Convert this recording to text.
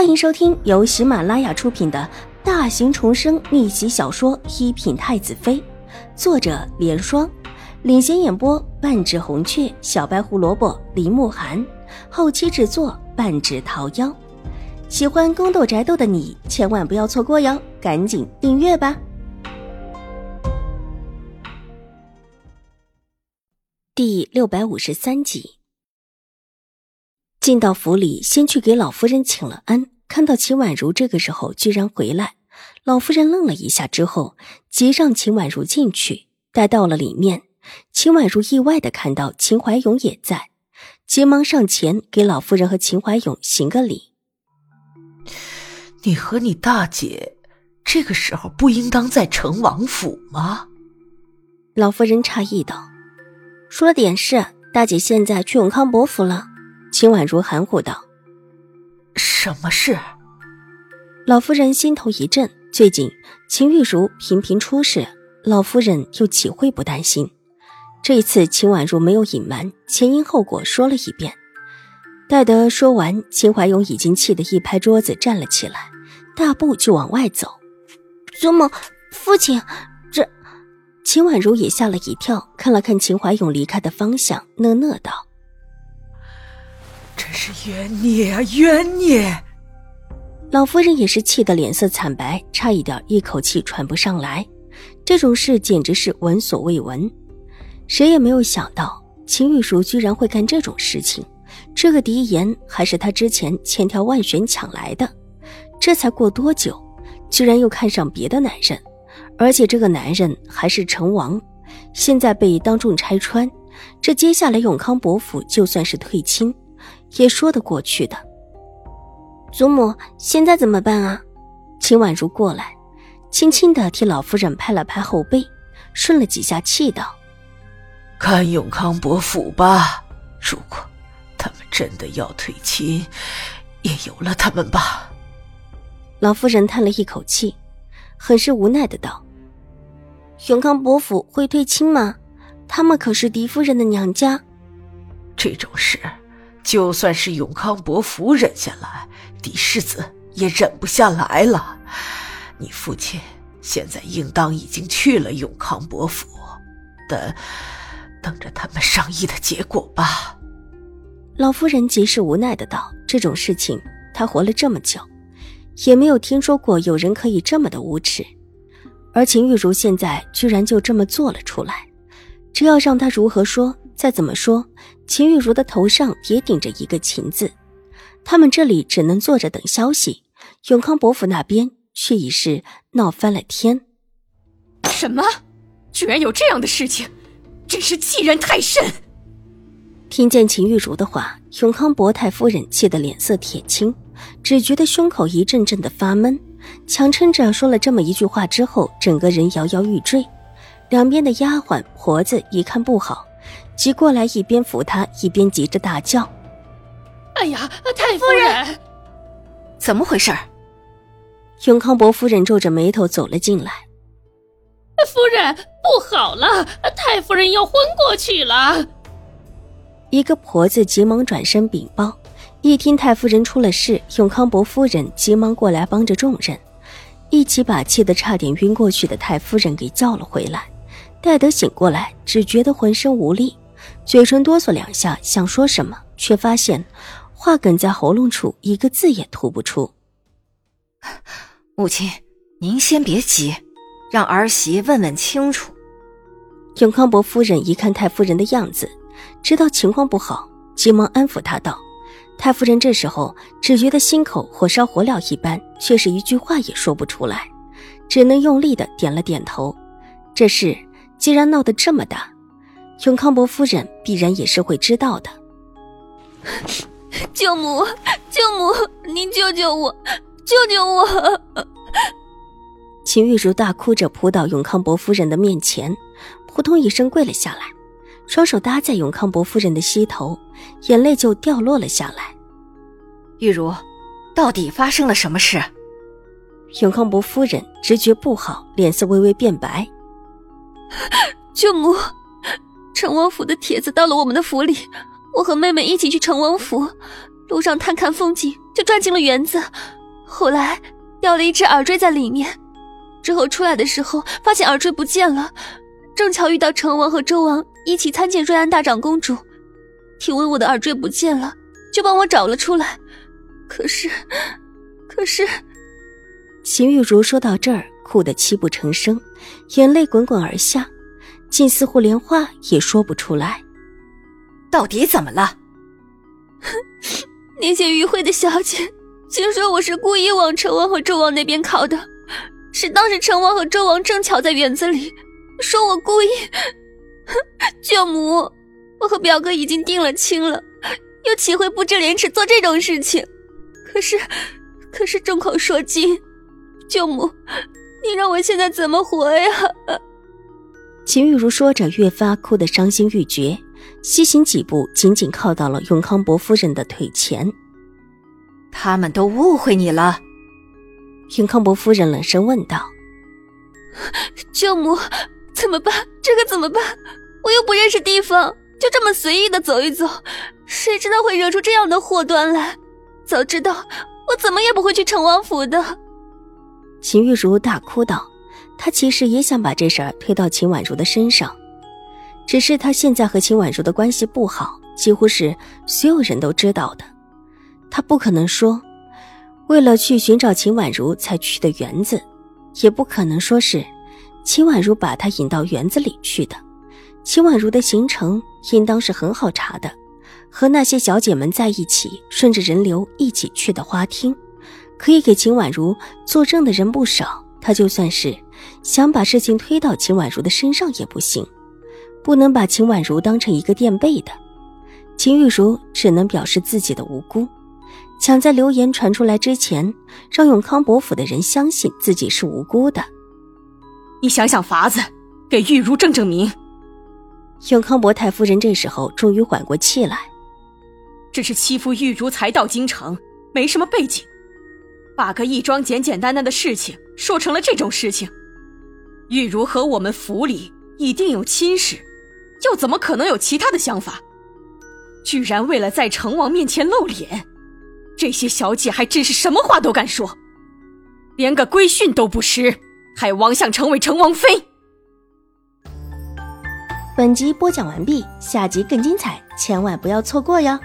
欢迎收听由喜马拉雅出品的大型重生逆袭小说《一品太子妃》，作者：莲霜，领衔演播：半指红雀、小白胡萝卜、林慕寒，后期制作：半指桃夭。喜欢宫斗宅斗的你千万不要错过哟，赶紧订阅吧！第六百五十三集。进到府里，先去给老夫人请了安。看到秦婉如这个时候居然回来，老夫人愣了一下，之后急让秦婉如进去。待到了里面，秦婉如意外的看到秦怀勇也在，急忙上前给老夫人和秦怀勇行个礼。你和你大姐这个时候不应当在成王府吗？老夫人诧异道：“说了点事，大姐现在去永康伯府了。”秦婉如含糊道：“什么事？”老夫人心头一震。最近秦玉茹频频出事，老夫人又岂会不担心？这一次秦婉如没有隐瞒，前因后果说了一遍。待得说完，秦怀勇已经气得一拍桌子站了起来，大步就往外走。祖母、父亲，这……秦婉如也吓了一跳，看了看秦怀勇离开的方向，讷讷道。真是冤孽啊，冤孽！老夫人也是气得脸色惨白，差一点一口气喘不上来。这种事简直是闻所未闻，谁也没有想到秦玉茹居然会干这种事情。这个狄言还是他之前千挑万选抢来的，这才过多久，居然又看上别的男人，而且这个男人还是成王，现在被当众拆穿，这接下来永康伯府就算是退亲。也说得过去的。祖母，现在怎么办啊？秦婉如过来，轻轻的替老夫人拍了拍后背，顺了几下气道：“看永康伯府吧，如果他们真的要退亲，也由了他们吧。”老夫人叹了一口气，很是无奈的道：“永康伯府会退亲吗？他们可是狄夫人的娘家。这种事……”就算是永康伯府忍下来，嫡世子也忍不下来了。你父亲现在应当已经去了永康伯府，等等着他们商议的结果吧。老夫人极是无奈的道：“这种事情，她活了这么久，也没有听说过有人可以这么的无耻。而秦玉茹现在居然就这么做了出来，这要让她如何说？再怎么说？”秦玉茹的头上也顶着一个“秦”字，他们这里只能坐着等消息。永康伯府那边却已是闹翻了天。什么？居然有这样的事情，真是欺人太甚！听见秦玉茹的话，永康伯太夫人气得脸色铁青，只觉得胸口一阵阵的发闷，强撑着说了这么一句话之后，整个人摇摇欲坠。两边的丫鬟婆子一看不好。急过来，一边扶他，一边急着大叫：“哎呀，太夫人，怎么回事？”永康伯夫人皱着眉头走了进来。“夫人，不好了，太夫人要昏过去了。”一个婆子急忙转身禀报。一听太夫人出了事，永康伯夫人急忙过来帮着众人，一起把气得差点晕过去的太夫人给叫了回来。待得醒过来，只觉得浑身无力。嘴唇哆嗦两下，想说什么，却发现话梗在喉咙处，一个字也吐不出。母亲，您先别急，让儿媳问问清楚。永康伯夫人一看太夫人的样子，知道情况不好，急忙安抚她道：“太夫人这时候只觉得心口火烧火燎一般，却是一句话也说不出来，只能用力的点了点头。这事既然闹得这么大。”永康伯夫人必然也是会知道的。舅母，舅母，您救救我，救救我！秦玉茹大哭着扑到永康伯夫人的面前，扑通一声跪了下来，双手搭在永康伯夫人的膝头，眼泪就掉落了下来。玉茹，到底发生了什么事？永康伯夫人直觉不好，脸色微微变白。舅母。成王府的帖子到了我们的府里，我和妹妹一起去成王府，路上探看风景，就钻进了园子，后来掉了一只耳坠在里面。之后出来的时候，发现耳坠不见了，正巧遇到成王和周王一起参见瑞安大长公主，听闻我的耳坠不见了，就帮我找了出来。可是，可是，秦玉茹说到这儿，哭得泣不成声，眼泪滚滚而下，竟似乎连话也说不出来。到底怎么了？那些与会的小姐，竟说我是故意往成王和周王那边靠的。是当时成王和周王正巧在园子里，说我故意。舅母，我和表哥已经定了亲了，又岂会不知廉耻做这种事情？可是，可是众口铄金，舅母，你让我现在怎么活呀？秦玉茹说着，越发哭得伤心欲绝，西行几步，紧紧靠到了永康伯夫人的腿前。他们都误会你了。永康伯夫人冷声问道：“舅母，怎么办？这可怎么办？我又不认识地方，就这么随意的走一走，谁知道会惹出这样的祸端来？早知道，我怎么也不会去成王府的。”秦玉茹大哭道：“他其实也想把这事儿推到秦婉如的身上，只是他现在和秦婉如的关系不好，几乎是所有人都知道的，他不可能说。”为了去寻找秦婉如才去的园子，也不可能说是秦婉如把他引到园子里去的。秦婉如的行程应当是很好查的，和那些小姐们在一起，顺着人流一起去的花厅，可以给秦婉如作证的人不少。他就算是想把事情推到秦婉如的身上也不行，不能把秦婉如当成一个垫背的。秦玉茹只能表示自己的无辜。抢在流言传出来之前，让永康伯府的人相信自己是无辜的。你想想法子，给玉茹正正名。永康伯太夫人这时候终于缓过气来，这是欺负玉茹才到京城，没什么背景，把个义庄简简单单的事情说成了这种事情。玉茹和我们府里一定有亲事，又怎么可能有其他的想法？居然为了在成王面前露脸！这些小姐还真是什么话都敢说，连个规训都不识，还妄想成为成王妃。本集播讲完毕，下集更精彩，千万不要错过哟。